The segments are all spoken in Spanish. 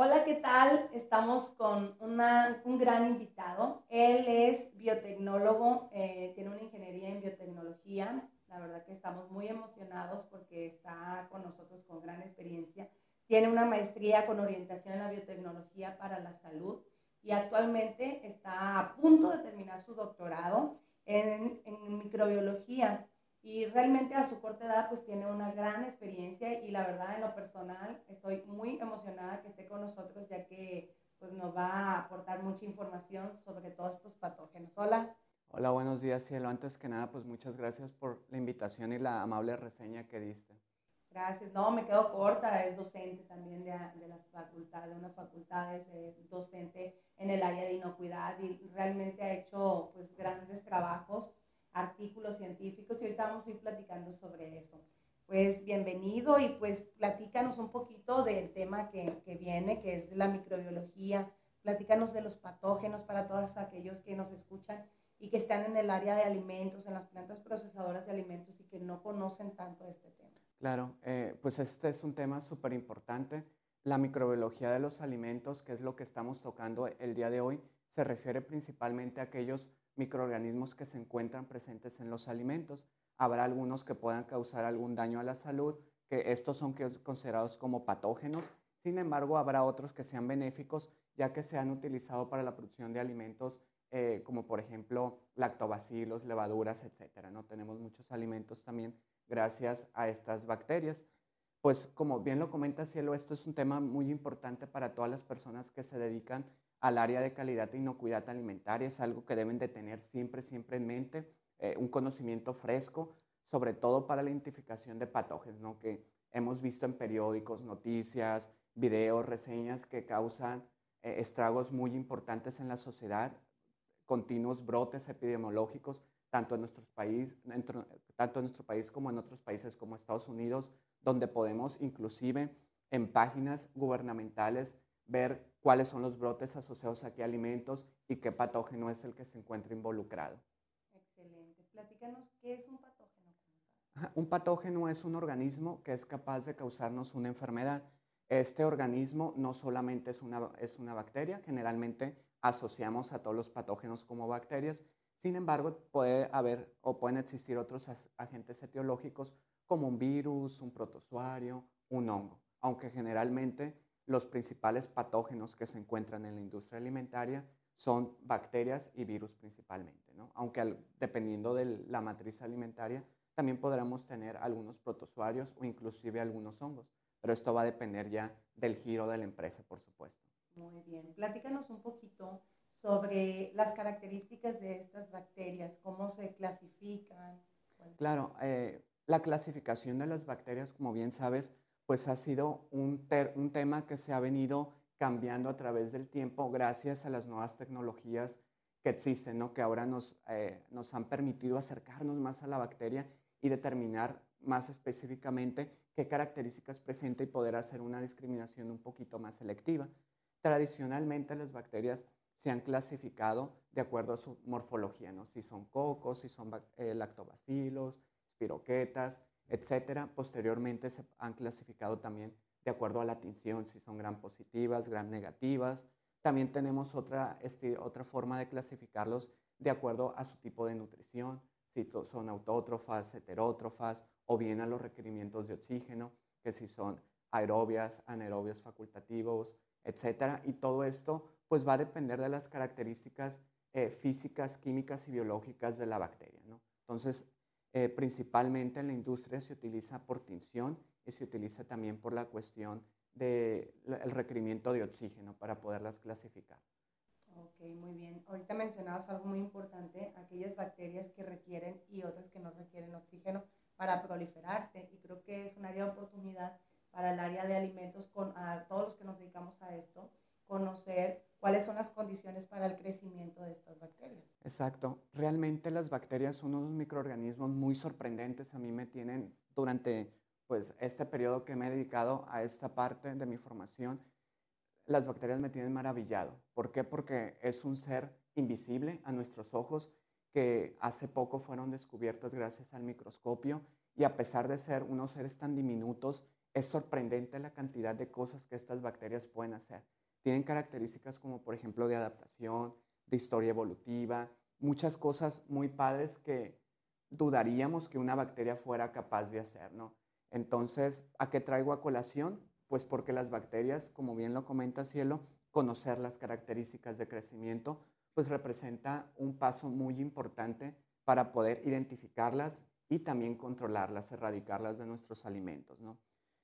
Hola, ¿qué tal? Estamos con un gran invitado. Él es biotecnólogo, eh, tiene una ingeniería en biotecnología. La verdad que estamos muy emocionados porque está con nosotros con gran experiencia. Tiene una maestría con orientación en la biotecnología para la salud y actualmente está a punto de terminar su doctorado en, en microbiología y realmente a su corta edad pues tiene una gran experiencia y la verdad en lo personal estoy muy emocionada que esté con nosotros ya que pues nos va a aportar mucha información sobre todos estos patógenos. Hola. Hola, buenos días, Cielo. Antes que nada, pues muchas gracias por la invitación y la amable reseña que diste. Gracias. No, me quedo corta. Es docente también de, de las facultades, de unas facultades, docente en el área de inocuidad y realmente ha hecho pues grandes trabajos ahorita vamos a ir platicando sobre eso. Pues bienvenido y pues platícanos un poquito del tema que, que viene, que es la microbiología. Platícanos de los patógenos para todos aquellos que nos escuchan y que están en el área de alimentos, en las plantas procesadoras de alimentos y que no conocen tanto este tema. Claro, eh, pues este es un tema súper importante. La microbiología de los alimentos, que es lo que estamos tocando el día de hoy, se refiere principalmente a aquellos microorganismos que se encuentran presentes en los alimentos. Habrá algunos que puedan causar algún daño a la salud, que estos son considerados como patógenos. Sin embargo, habrá otros que sean benéficos, ya que se han utilizado para la producción de alimentos eh, como por ejemplo lactobacilos, levaduras, etc. ¿no? Tenemos muchos alimentos también gracias a estas bacterias. Pues como bien lo comenta Cielo, esto es un tema muy importante para todas las personas que se dedican al área de calidad e inocuidad alimentaria. Es algo que deben de tener siempre, siempre en mente, eh, un conocimiento fresco, sobre todo para la identificación de patógenos, ¿no? que hemos visto en periódicos, noticias, videos, reseñas que causan eh, estragos muy importantes en la sociedad, continuos brotes epidemiológicos, tanto en, nuestro país, tanto en nuestro país como en otros países como Estados Unidos, donde podemos inclusive en páginas gubernamentales ver cuáles son los brotes asociados a qué alimentos y qué patógeno es el que se encuentra involucrado. Platícanos, ¿qué es un patógeno? Un patógeno es un organismo que es capaz de causarnos una enfermedad. Este organismo no solamente es una, es una bacteria, generalmente asociamos a todos los patógenos como bacterias, sin embargo puede haber o pueden existir otros agentes etiológicos como un virus, un protozoario, un hongo, aunque generalmente los principales patógenos que se encuentran en la industria alimentaria son bacterias y virus principalmente, ¿no? aunque dependiendo de la matriz alimentaria también podremos tener algunos protozoarios o inclusive algunos hongos, pero esto va a depender ya del giro de la empresa, por supuesto. Muy bien, platícanos un poquito sobre las características de estas bacterias, cómo se clasifican. Claro, eh, la clasificación de las bacterias, como bien sabes, pues ha sido un, un tema que se ha venido cambiando a través del tiempo gracias a las nuevas tecnologías que existen, ¿no? que ahora nos, eh, nos han permitido acercarnos más a la bacteria y determinar más específicamente qué características presenta y poder hacer una discriminación un poquito más selectiva. Tradicionalmente las bacterias se han clasificado de acuerdo a su morfología, ¿no? si son cocos, si son eh, lactobacilos, espiroquetas, etcétera. Posteriormente se han clasificado también de acuerdo a la tinción, si son gram positivas, gram negativas. También tenemos otra, otra forma de clasificarlos de acuerdo a su tipo de nutrición, si son autótrofas, heterótrofas o bien a los requerimientos de oxígeno, que si son aerobias, anaerobias facultativos, etcétera. Y todo esto pues va a depender de las características eh, físicas, químicas y biológicas de la bacteria. Entonces, eh, principalmente en la industria se utiliza por tinción y se utiliza también por la cuestión del requerimiento de oxígeno para poderlas clasificar. Ok, muy bien. Ahorita mencionabas algo muy importante, aquellas bacterias que requieren y otras que no requieren oxígeno para proliferarse. Y creo que es un área de oportunidad para el área de alimentos, con a todos los que nos dedicamos a esto, conocer cuáles son las condiciones para el crecimiento de estas bacterias. Exacto. Realmente las bacterias son unos microorganismos muy sorprendentes. A mí me tienen durante pues, este periodo que me he dedicado a esta parte de mi formación, las bacterias me tienen maravillado. ¿Por qué? Porque es un ser invisible a nuestros ojos que hace poco fueron descubiertos gracias al microscopio y a pesar de ser unos seres tan diminutos, es sorprendente la cantidad de cosas que estas bacterias pueden hacer. Tienen características como, por ejemplo, de adaptación, de historia evolutiva, muchas cosas muy padres que dudaríamos que una bacteria fuera capaz de hacer, ¿no? Entonces, ¿a qué traigo a colación? Pues porque las bacterias, como bien lo comenta Cielo, conocer las características de crecimiento, pues representa un paso muy importante para poder identificarlas y también controlarlas, erradicarlas de nuestros alimentos, ¿no?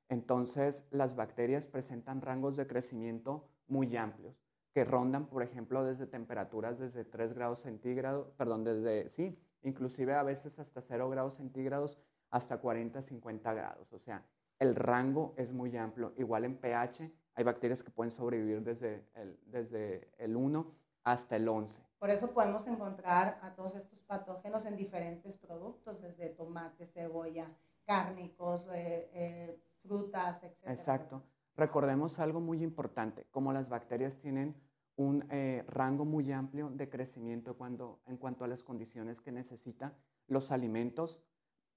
Entonces, las bacterias presentan rangos de crecimiento muy amplios, que rondan, por ejemplo, desde temperaturas desde 3 grados centígrados, perdón, desde, sí, inclusive a veces hasta 0 grados centígrados hasta 40, 50 grados. O sea, el rango es muy amplio. Igual en pH, hay bacterias que pueden sobrevivir desde el, desde el 1 hasta el 11. Por eso podemos encontrar a todos estos patógenos en diferentes productos, desde tomate, cebolla, cárnicos, eh, eh, frutas, etc. Exacto. Recordemos algo muy importante, como las bacterias tienen un eh, rango muy amplio de crecimiento cuando, en cuanto a las condiciones que necesita, los alimentos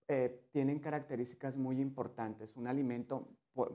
eh, tienen características muy importantes. Un alimento,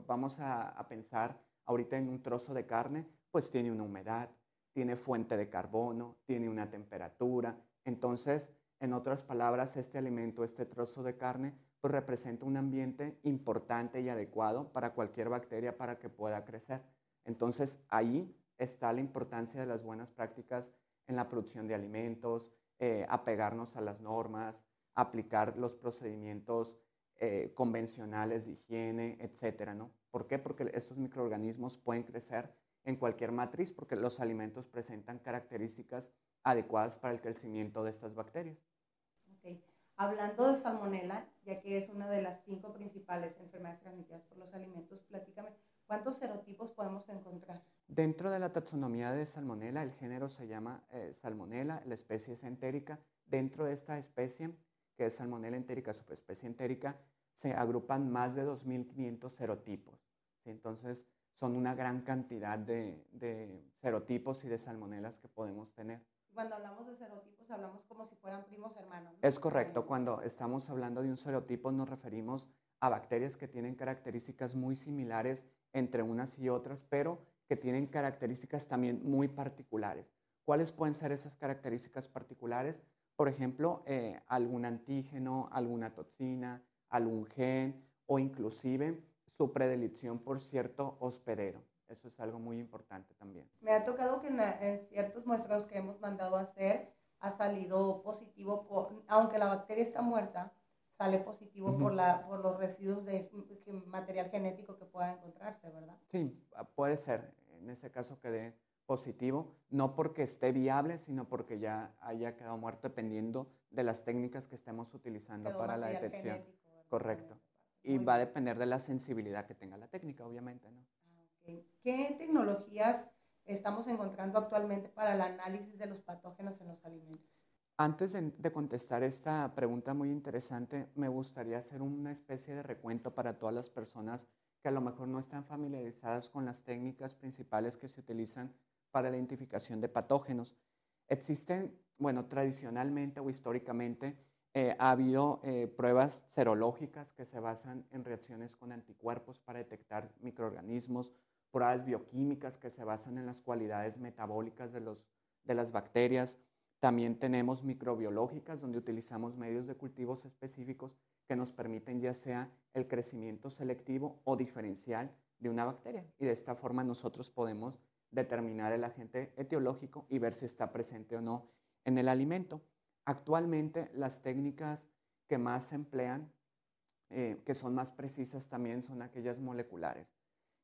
vamos a, pensar ahorita en un trozo de carne, pues tiene una humedad, tiene fuente de carbono, tiene una temperatura. Entonces, en otras palabras, este alimento, este trozo de carne, pues representa un ambiente importante y adecuado para cualquier bacteria para que pueda crecer. Entonces ahí está la importancia de las buenas prácticas en la producción de alimentos, eh, apegarnos a las normas, aplicar los procedimientos eh, convencionales de higiene, etcétera, ¿no? ¿Por qué? Porque estos microorganismos pueden crecer en cualquier matriz porque los alimentos presentan características adecuadas para el crecimiento de estas bacterias. Okay. Hablando de salmonela, ya que es una de las cinco principales enfermedades transmitidas por los alimentos, platícame, ¿cuántos serotipos podemos encontrar? Dentro de la taxonomía de salmonela, el género se llama eh, salmonela, la especie es entérica. Dentro de esta especie, que es salmonela entérica, subespecie entérica, se agrupan más de 2.500 serotipos. Entonces, son una gran cantidad de, de serotipos y de salmonelas que podemos tener cuando hablamos de serotipos hablamos como si fueran primos hermanos. Es correcto, cuando estamos hablando de un serotipo nos referimos a bacterias que tienen características muy similares entre unas y otras, pero que tienen características también muy particulares. ¿Cuáles pueden ser esas características particulares? Por ejemplo, eh, algún antígeno, alguna toxina, algún gen o inclusive su predilección por cierto hospedero. Eso es algo muy importante también. Me ha tocado que en, ciertos muestreos que hemos mandado a hacer ha salido positivo, por, aunque la bacteria está muerta, sale positivo por, la, por los residuos de material genético que pueda encontrarse, ¿verdad? Sí, ah, puede ser. En ese caso quede positivo, no porque esté viable, sino porque ya haya quedado muerto dependiendo de las técnicas que estemos utilizando para la detección. Correcto. Y va a depender de la sensibilidad que tenga la técnica, obviamente, ¿no? ¿Qué tecnologías estamos encontrando actualmente para el análisis de los patógenos en los alimentos? Antes de, contestar esta pregunta muy interesante, me gustaría hacer una especie de recuento para todas las personas que a lo mejor no están familiarizadas con las técnicas principales que se utilizan para la identificación de patógenos. Existen, bueno, tradicionalmente o históricamente, eh, ha habido eh, pruebas serológicas que se basan en reacciones con anticuerpos para detectar microorganismos pruebas bioquímicas que se basan en las cualidades metabólicas de, los, de las bacterias. También tenemos microbiológicas, donde utilizamos medios de cultivos específicos que nos permiten ya sea el crecimiento selectivo o diferencial de una bacteria. Y de esta forma nosotros podemos determinar el agente etiológico y ver si está presente o no en el alimento. Actualmente las técnicas que más se emplean, eh, que son más precisas también, son aquellas moleculares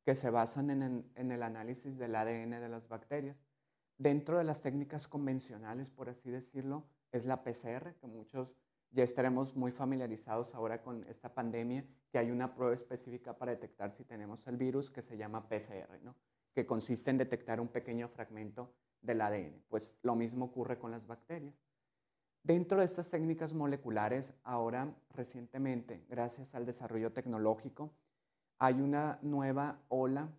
que se basan en, el análisis del ADN de las bacterias. Dentro de las técnicas convencionales, por así decirlo, es la PCR, que muchos ya estaremos muy familiarizados ahora con esta pandemia, que hay una prueba específica para detectar si tenemos el virus que se llama PCR, ¿no? Que consiste en detectar un pequeño fragmento del ADN. Pues lo mismo ocurre con las bacterias. Dentro de estas técnicas moleculares, ahora recientemente, gracias al desarrollo tecnológico, hay una nueva ola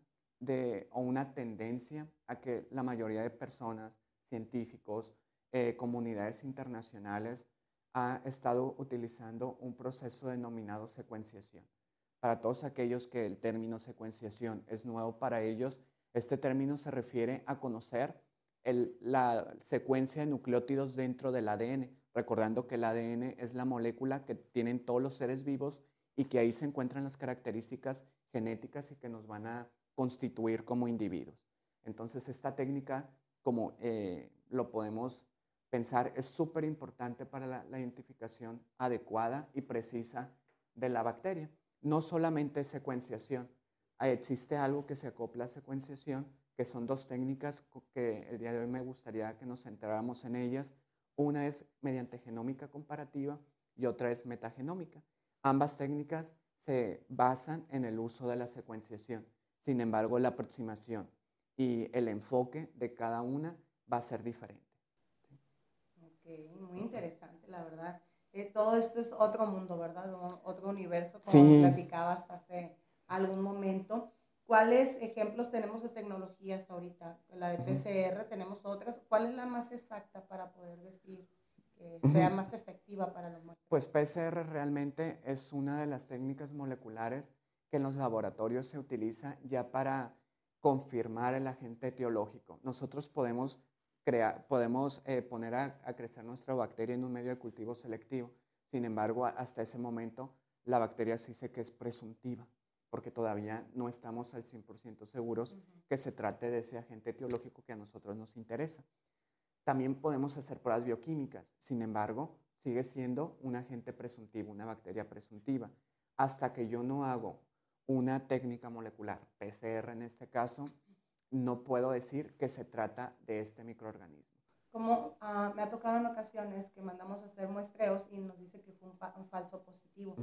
de, o una tendencia a que la mayoría de personas, científicos, eh, comunidades internacionales, ha estado utilizando un proceso denominado secuenciación. para todos aquellos que el término secuenciación es nuevo para ellos, este término se refiere a conocer la secuencia de nucleótidos dentro del ADN, recordando que el ADN es la molécula que tienen todos los seres vivos y que ahí se encuentran las características genéticas y que nos van a constituir como individuos. Entonces, esta técnica, como eh, lo podemos pensar, es súper importante para la, identificación adecuada y precisa de la bacteria. No solamente secuenciación, existe algo que se acopla a secuenciación, que son dos técnicas que el día de hoy me gustaría que nos centráramos en ellas. Una es mediante genómica comparativa y otra es metagenómica. Ambas técnicas se basan en el uso de la secuenciación. Sin embargo, la aproximación y el enfoque de cada una va a ser diferente. Ok, muy interesante, la verdad. Eh, todo esto es otro mundo, ¿verdad? Otro universo, como platicabas hace algún momento. ¿Cuáles ejemplos tenemos de tecnologías ahorita? La de PCR, tenemos otras. ¿Cuál es la más exacta para poder decir que sea más efectiva para los muestras? Pues PCR realmente es una de las técnicas moleculares que en los laboratorios se utiliza ya para confirmar el agente etiológico. Nosotros podemos, crear, podemos eh, poner a, a, crecer nuestra bacteria en un medio de cultivo selectivo. Sin embargo, hasta ese momento la bacteria se dice que es presuntiva, porque todavía no estamos al 100% seguros que se trate de ese agente etiológico que a nosotros nos interesa. También podemos hacer pruebas bioquímicas, sin embargo, sigue siendo un agente presuntivo, una bacteria presuntiva. Hasta que yo no hago una técnica molecular, PCR en este caso, no puedo decir que se trata de este microorganismo. Como ah, me ha tocado en ocasiones que mandamos a hacer muestreos y nos dice que fue un, falso positivo.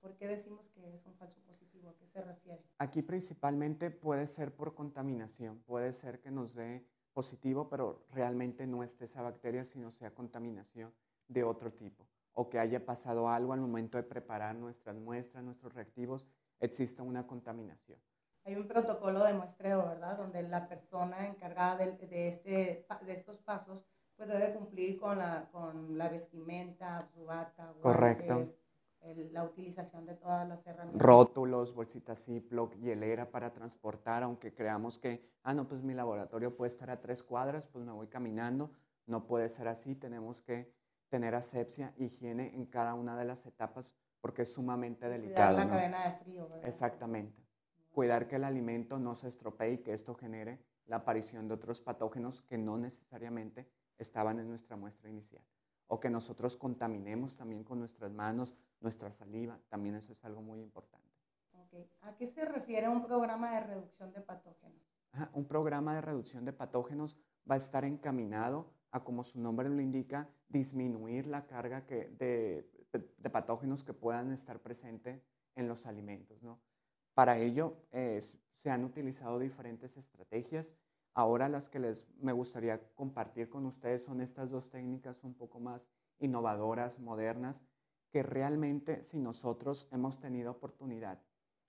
¿Por qué decimos que es un falso positivo? ¿A qué se refiere? Aquí principalmente puede ser por contaminación, puede ser que nos dé positivo, pero realmente no esté esa bacteria, sino sea contaminación de otro tipo, o que haya pasado algo al momento de preparar nuestras muestras, nuestros reactivos, exista una contaminación. Hay un protocolo de muestreo, ¿verdad? Donde la persona encargada de, este, de estos pasos pues debe cumplir con la, con la vestimenta, su bata, Correcto. La utilización de todas las herramientas. Rótulos, bolsitas Ziploc, hielera para transportar, aunque creamos que, ah, no, pues mi laboratorio puede estar a tres cuadras, pues me voy caminando. No puede ser así, tenemos que tener asepsia, higiene en cada una de las etapas porque es sumamente delicado. Cuidar la cadena de frío, ¿verdad? Exactamente. Cuidar que el alimento no se estropee y que esto genere la aparición de otros patógenos que no necesariamente estaban en nuestra muestra inicial. O que nosotros contaminemos también con nuestras manos, nuestra saliva, también eso es algo muy importante. Okay. ¿A qué se refiere un programa de reducción de patógenos? un programa de reducción de patógenos va a estar encaminado a, como su nombre lo indica, disminuir la carga que de de, patógenos que puedan estar presentes en los alimentos. ¿no? Para ello se han utilizado diferentes estrategias. Ahora las que les me gustaría compartir con ustedes son estas dos técnicas un poco más innovadoras, modernas, que realmente si nosotros hemos tenido oportunidad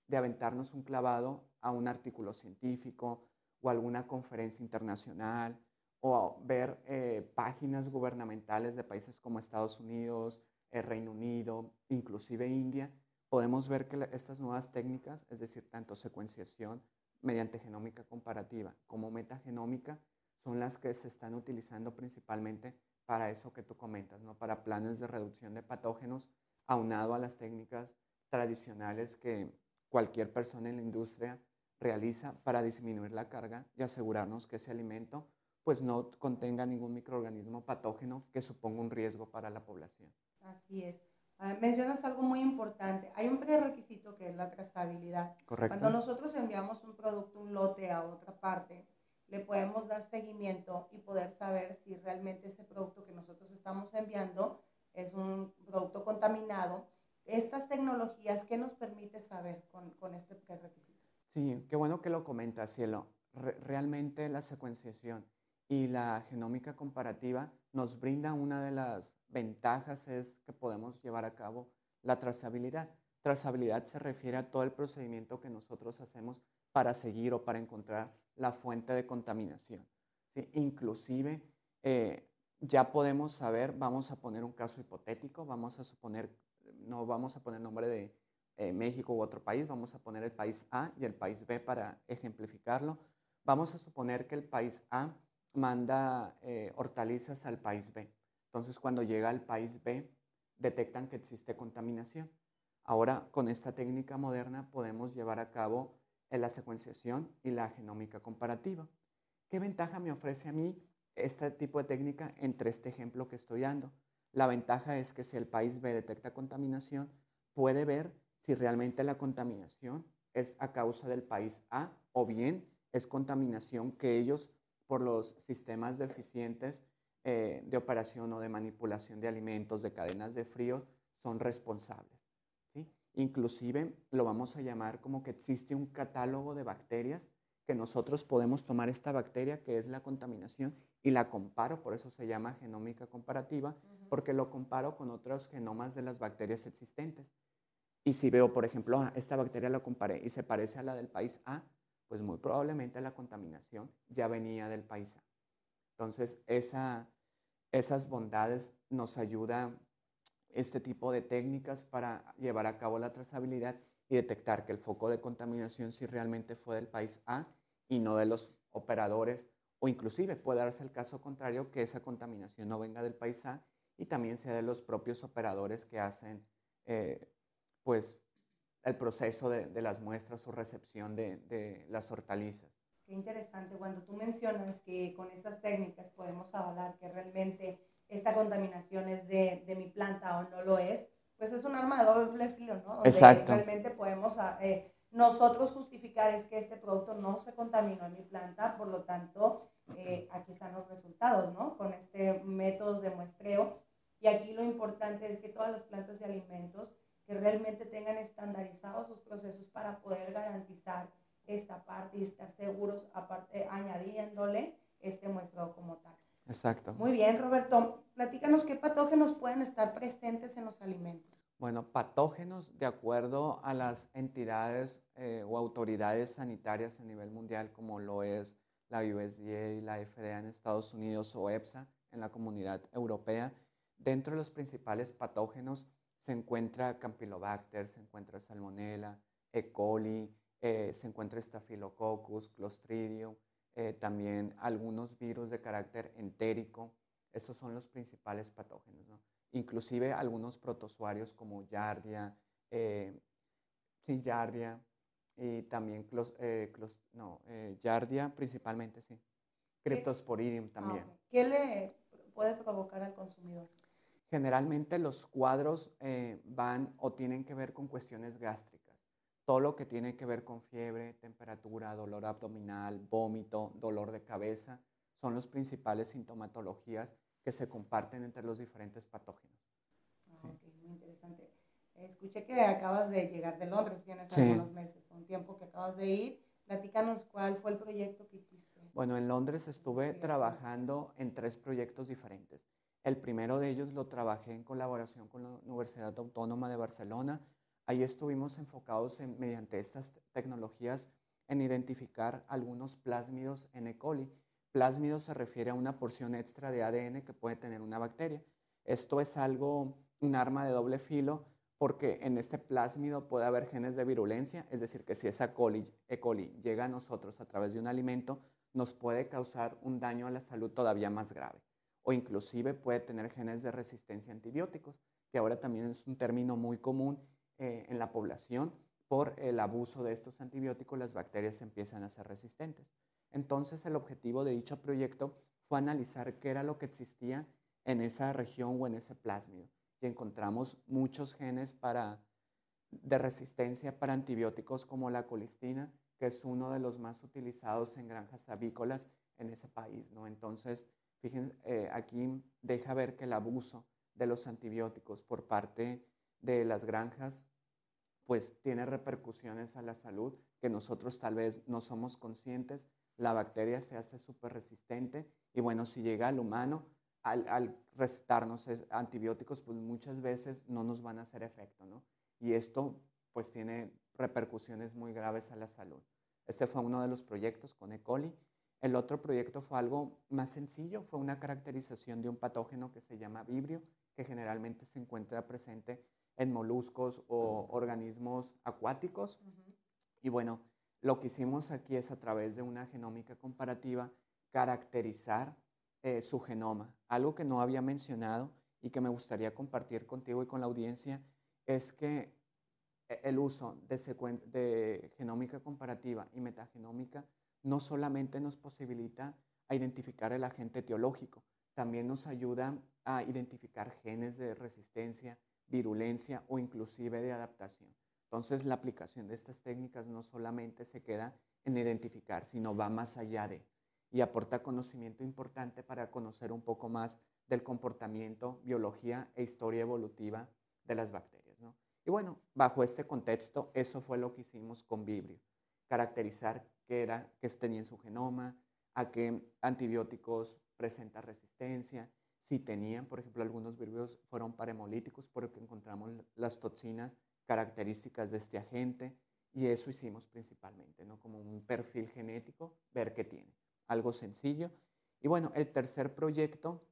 de aventarnos un clavado a un artículo científico o alguna conferencia internacional o ver eh, páginas gubernamentales de países como Estados Unidos, el Reino Unido, inclusive India, podemos ver que estas nuevas técnicas, es decir, tanto secuenciación mediante genómica comparativa como metagenómica, son las que se están utilizando principalmente para eso que tú comentas, ¿no? para planes de reducción de patógenos, aunado a las técnicas tradicionales que cualquier persona en la industria realiza para disminuir la carga y asegurarnos que ese alimento pues no contenga ningún microorganismo patógeno que suponga un riesgo para la población. Así es. Ah, mencionas algo muy importante. Hay un prerequisito que es la trazabilidad. Correcto. Cuando nosotros enviamos un producto, un lote a otra parte, le podemos dar seguimiento y poder saber si realmente ese producto que nosotros estamos enviando es un producto contaminado. Estas tecnologías, ¿qué nos permite saber con, con este prerequisito? Sí, qué bueno que lo comentas, Cielo. realmente la secuenciación y la genómica comparativa nos brinda una de las ventajas es que podemos llevar a cabo la trazabilidad. Trazabilidad se refiere a todo el procedimiento que nosotros hacemos para seguir o para encontrar la fuente de contaminación. Inclusive eh, ya podemos saber, vamos a poner un caso hipotético, vamos a suponer, no vamos a poner nombre de eh, México u otro país, vamos a poner el país A y el país B para ejemplificarlo. Vamos a suponer que el país A manda eh, hortalizas al país B. Entonces, cuando llega al país B, detectan que existe contaminación. Ahora, con esta técnica moderna podemos llevar a cabo la secuenciación y la genómica comparativa. ¿Qué ventaja me ofrece a mí este tipo de técnica entre este ejemplo que estoy dando? La ventaja es que si el país B detecta contaminación, puede ver si realmente la contaminación es a causa del país A o bien es contaminación que ellos, por los sistemas deficientes eh, de operación o de manipulación de alimentos, de cadenas de frío, son responsables. ¿sí? Inclusive lo vamos a llamar como que existe un catálogo de bacterias que nosotros podemos tomar esta bacteria que es la contaminación y la comparo, por eso se llama genómica comparativa, porque lo comparo con otros genomas de las bacterias existentes. Y si veo, por ejemplo, ah, esta bacteria la comparé y se parece a la del país A, pues muy probablemente la contaminación ya venía del país A. Entonces, esa, esas bondades nos ayuda este tipo de técnicas para llevar a cabo la trazabilidad y detectar que el foco de contaminación si realmente fue del país A y no de los operadores o inclusive puede darse el caso contrario que esa contaminación no venga del país A y también sea de los propios operadores que hacen eh, pues el proceso de, las muestras o recepción de, las hortalizas. Qué interesante, cuando tú mencionas que con estas técnicas podemos avalar que realmente esta contaminación es de, de mi planta o no lo es, pues es un arma de doble filo, ¿no? Donde Exacto. realmente podemos ah, eh, nosotros justificar es que este producto no se contaminó en mi planta, por lo tanto, eh, aquí están los resultados, ¿no? Con este métodos de muestreo. Y aquí lo importante es que todas las plantas de alimentos que realmente tengan estandarizados sus procesos para poder garantizar esta parte y estar seguros, aparte añadiéndole este muestreo como tal. Exacto. Muy bien, Roberto. Platícanos qué patógenos pueden estar presentes en los alimentos. Bueno, patógenos de acuerdo a las entidades eh, o autoridades sanitarias a nivel mundial, como lo es la USDA, la FDA en Estados Unidos o EPSA en la comunidad europea. Dentro de los principales patógenos se encuentra Campylobacter, se encuentra Salmonella, E. coli, eh, se encuentra Staphylococcus, Clostridium, eh, también algunos virus de carácter entérico. Estos son los principales patógenos. Inclusive algunos protozoarios como Yardia, eh, sí, Yardia, y también eh, no, Yardia principalmente, sí. Cryptosporidium ah, también. ¿Qué le puede provocar al consumidor? Generalmente los cuadros van o tienen que ver con cuestiones gástricas todo lo que tiene que ver con fiebre, temperatura, dolor abdominal, vómito, dolor de cabeza, son las principales sintomatologías que se comparten entre los diferentes patógenos. Ah, muy interesante. Escuché que acabas de llegar de Londres, tienes algunos meses, un tiempo que acabas de ir. Platícanos cuál fue el proyecto que hiciste. Bueno, en Londres estuve trabajando en tres proyectos diferentes. El primero de ellos lo trabajé en colaboración con la Universidad Autónoma de Barcelona, Ahí estuvimos enfocados en, mediante estas tecnologías en identificar algunos plásmidos en E. coli. Plásmido se refiere a una porción extra de ADN que puede tener una bacteria. Esto es algo, un arma de doble filo, porque en este plásmido puede haber genes de virulencia, es decir, que si esa coli, E. coli llega a nosotros a través de un alimento, nos puede causar un daño a la salud todavía más grave. O inclusive puede tener genes de resistencia a antibióticos, que ahora también es un término muy común eh, en la población, por el abuso de estos antibióticos, las bacterias empiezan a ser resistentes. Entonces, el objetivo de dicho proyecto fue analizar qué era lo que existía en esa región o en ese plásmido. Y encontramos muchos genes para, de resistencia para antibióticos como la colistina, que es uno de los más utilizados en granjas avícolas en ese país. ¿no? Entonces, fíjense, eh, aquí deja ver que el abuso de los antibióticos por parte de las granjas pues tiene repercusiones a la salud que nosotros tal vez no somos conscientes. La bacteria se hace súper resistente y bueno, si llega al humano, al, recetarnos antibióticos, pues muchas veces no nos van a hacer efecto, ¿no? Y esto pues tiene repercusiones muy graves a la salud. Este fue uno de los proyectos con E. coli. El otro proyecto fue algo más sencillo, fue una caracterización de un patógeno que se llama vibrio, que generalmente se encuentra presente en moluscos o organismos acuáticos. Y bueno, lo que hicimos aquí es a través de una genómica comparativa caracterizar eh, su genoma. Algo que no había mencionado y que me gustaría compartir contigo y con la audiencia es que e, el uso de, de genómica comparativa y metagenómica no solamente nos posibilita a identificar el agente etiológico, también nos ayuda a identificar genes de resistencia, virulencia o inclusive de adaptación. Entonces la aplicación de estas técnicas no solamente se queda en identificar, sino va más allá de y aporta conocimiento importante para conocer un poco más del comportamiento, biología e historia evolutiva de las bacterias. Y bueno, bajo este contexto, eso fue lo que hicimos con Vibrio, caracterizar qué era, qué tenía en su genoma, a qué antibióticos presenta resistencia, si tenían, por ejemplo, algunos virus fueron paremolíticos porque encontramos las toxinas características de este agente y eso hicimos principalmente, ¿no? Como un perfil genético, ver qué tiene. Algo sencillo. Y bueno, el tercer proyecto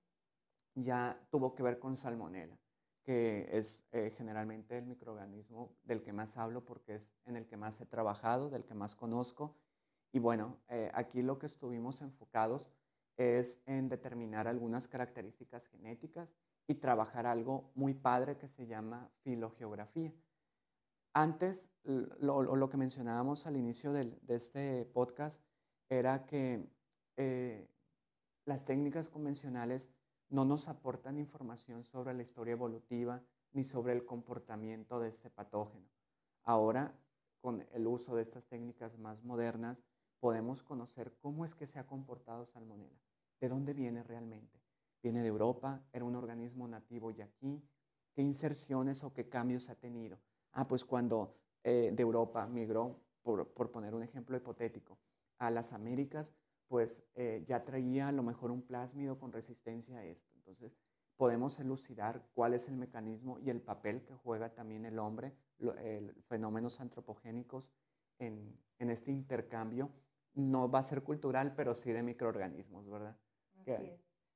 ya tuvo que ver con salmonela, que es eh, generalmente el microorganismo del que más hablo porque es en el que más he trabajado, del que más conozco. Y bueno, eh, aquí lo que estuvimos enfocados es en determinar algunas características genéticas y trabajar algo muy padre que se llama filogeografía. Antes, lo, que mencionábamos al inicio de este podcast era que eh, las técnicas convencionales no nos aportan información sobre la historia evolutiva ni sobre el comportamiento de este patógeno. Ahora, con el uso de estas técnicas más modernas, podemos conocer cómo es que se ha comportado Salmonella. ¿De dónde viene realmente? ¿Viene de Europa? ¿Era un organismo nativo y aquí? ¿Qué inserciones o qué cambios ha tenido? Ah, pues cuando eh, de Europa migró, por, poner un ejemplo hipotético, a las Américas, pues eh, ya traía a lo mejor un plásmido con resistencia a esto. Entonces, podemos elucidar cuál es el mecanismo y el papel que juega también el hombre, los fenómenos antropogénicos en, en, este intercambio. No va a ser cultural, pero sí de microorganismos, ¿verdad?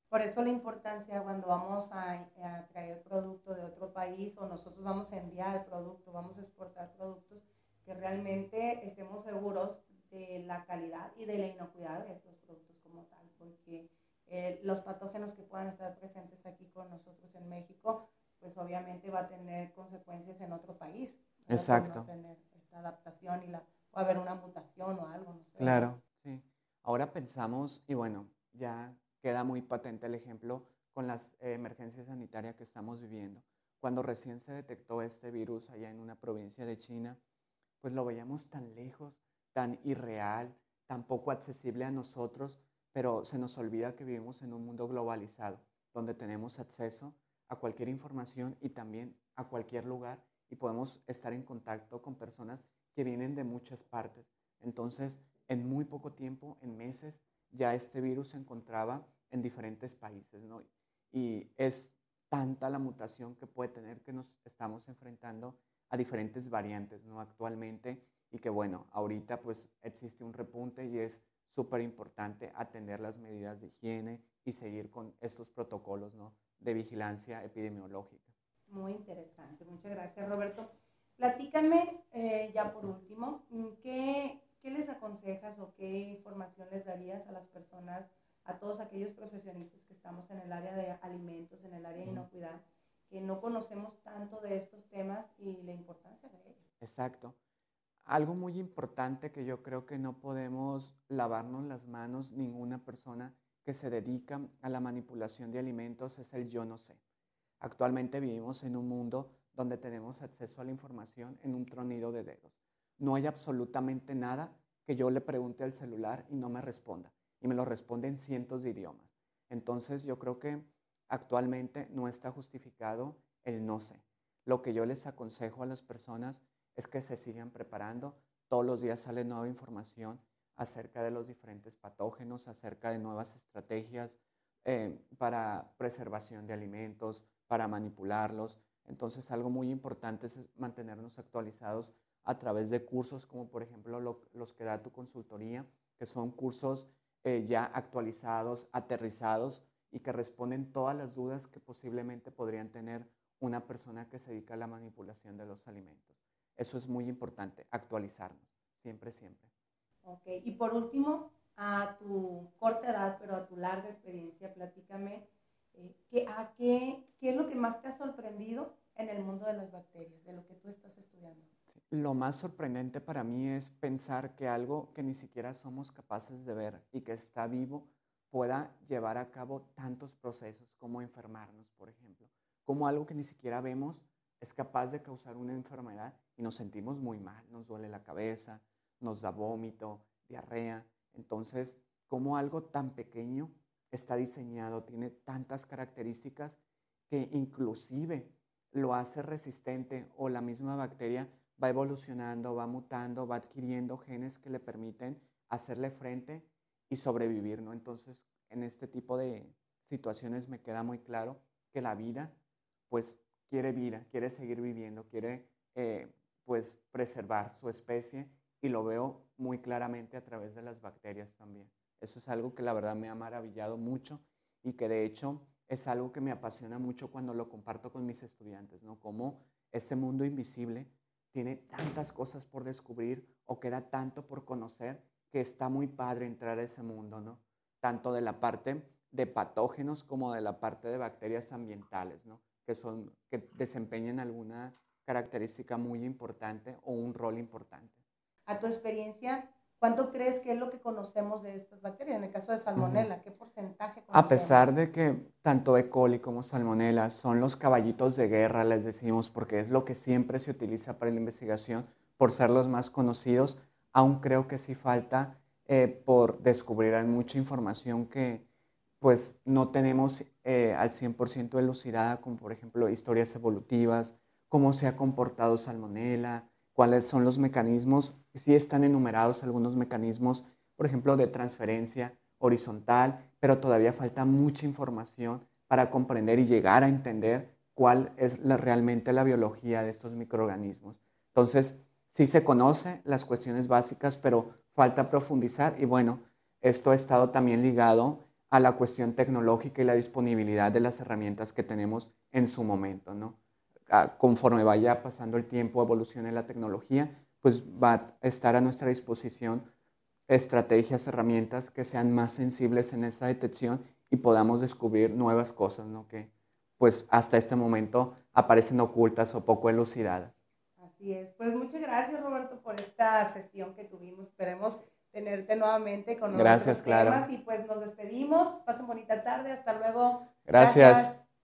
Por eso la importancia cuando vamos a, traer producto de otro país o nosotros vamos a enviar producto, vamos a exportar productos, que realmente estemos seguros de la calidad y de la inocuidad de estos productos como tal, porque eh, los patógenos que puedan estar presentes aquí con nosotros en México, pues obviamente va a tener consecuencias en otro país. Exacto. No tener esta adaptación y la, o haber una mutación o algo, no sé. Claro, sí. Ahora pensamos, y bueno, ya queda muy patente el ejemplo con las eh, emergencias sanitarias que estamos viviendo. Cuando recién se detectó este virus allá en una provincia de China, pues lo veíamos tan lejos, tan irreal, tan poco accesible a nosotros, pero se nos olvida que vivimos en un mundo globalizado, donde tenemos acceso a cualquier información y también a cualquier lugar y podemos estar en contacto con personas que vienen de muchas partes. Entonces, en muy poco tiempo, en meses, ya este virus se encontraba en diferentes países, ¿no? Y es tanta la mutación que puede tener que nos estamos enfrentando a diferentes variantes, ¿no? Actualmente, y que bueno, ahorita pues existe un repunte y es súper importante atender las medidas de higiene y seguir con estos protocolos, ¿no? De vigilancia epidemiológica. Muy interesante, muchas gracias Roberto. Platícame eh, ya por último, ¿qué, ¿qué les aconsejas o qué información les darías a las personas, a todos aquellos profesionistas que estamos en el área de alimentos, en el área de inocuidad, que no conocemos tanto de estos temas y la importancia de ellos? Exacto. Algo muy importante que yo creo que no podemos lavarnos las manos ninguna persona que se dedica a la manipulación de alimentos es el yo no sé. Actualmente vivimos en un mundo donde tenemos acceso a la información en un tronido de dedos no hay absolutamente nada que yo le pregunte al celular y no me responda. Y me lo responde en cientos de idiomas. Entonces yo creo que actualmente no está justificado el no sé. Lo que yo les aconsejo a las personas es que se sigan preparando. Todos los días sale nueva información acerca de los diferentes patógenos, acerca de nuevas estrategias eh, para preservación de alimentos, para manipularlos. Entonces algo muy importante es mantenernos actualizados a través de cursos como por ejemplo los que da tu consultoría, que son cursos eh, ya actualizados, aterrizados y que responden todas las dudas que posiblemente podrían tener una persona que se dedica a la manipulación de los alimentos. Eso es muy importante, actualizarnos, siempre, siempre. Ok, y por último, a tu corta edad, pero a tu larga experiencia, platícame, ¿qué, a qué, ¿qué es lo que más te ha sorprendido en el mundo de las bacterias, de lo que tú estás estudiando? Lo más sorprendente para mí es pensar que algo que ni siquiera somos capaces de ver y que está vivo pueda llevar a cabo tantos procesos como enfermarnos, por ejemplo. Como algo que ni siquiera vemos es capaz de causar una enfermedad y nos sentimos muy mal, nos duele la cabeza, nos da vómito, diarrea. Entonces, como algo tan pequeño está diseñado, tiene tantas características que inclusive lo hace resistente o la misma bacteria va evolucionando, va mutando, va adquiriendo genes que le permiten hacerle frente y sobrevivir, ¿no? Entonces, en este tipo de situaciones me queda muy claro que la vida, pues, quiere vida, quiere seguir viviendo, quiere, eh, pues, preservar su especie y lo veo muy claramente a través de las bacterias también. Eso es algo que la verdad me ha maravillado mucho y que de hecho es algo que me apasiona mucho cuando lo comparto con mis estudiantes, ¿no? Cómo este mundo invisible tiene tantas cosas por descubrir o queda tanto por conocer que está muy padre entrar a ese mundo, ¿no? Tanto de la parte de patógenos como de la parte de bacterias ambientales, ¿no? Que, son, que desempeñan alguna característica muy importante o un rol importante. A tu experiencia, ¿Cuánto crees que es lo que conocemos de estas bacterias? En el caso de salmonella, ¿qué porcentaje? A pesar de que tanto E. coli como salmonella son los caballitos de guerra, les decimos, porque es lo que siempre se utiliza para la investigación, por ser los más conocidos, aún creo que sí falta eh, por descubrir. Hay mucha información que pues no tenemos eh, al 100% elucidada, como por ejemplo historias evolutivas, cómo se ha comportado salmonella, cuáles son los mecanismos, sí están enumerados algunos mecanismos, por ejemplo, de transferencia horizontal, pero todavía falta mucha información para comprender y llegar a entender cuál es realmente la biología de estos microorganismos. Entonces, sí se conoce las cuestiones básicas, pero falta profundizar y bueno, esto ha estado también ligado a la cuestión tecnológica y la disponibilidad de las herramientas que tenemos en su momento, ¿no? conforme vaya pasando el tiempo, evolucione la tecnología, pues va a estar a nuestra disposición estrategias, herramientas que sean más sensibles en esta detección y podamos descubrir nuevas cosas, ¿no? Que pues hasta este momento aparecen ocultas o poco elucidadas. Así es. Pues muchas gracias Roberto por esta sesión que tuvimos. Esperemos tenerte nuevamente con gracias, claro. temas y pues nos despedimos. Pasen bonita tarde. Hasta luego. gracias.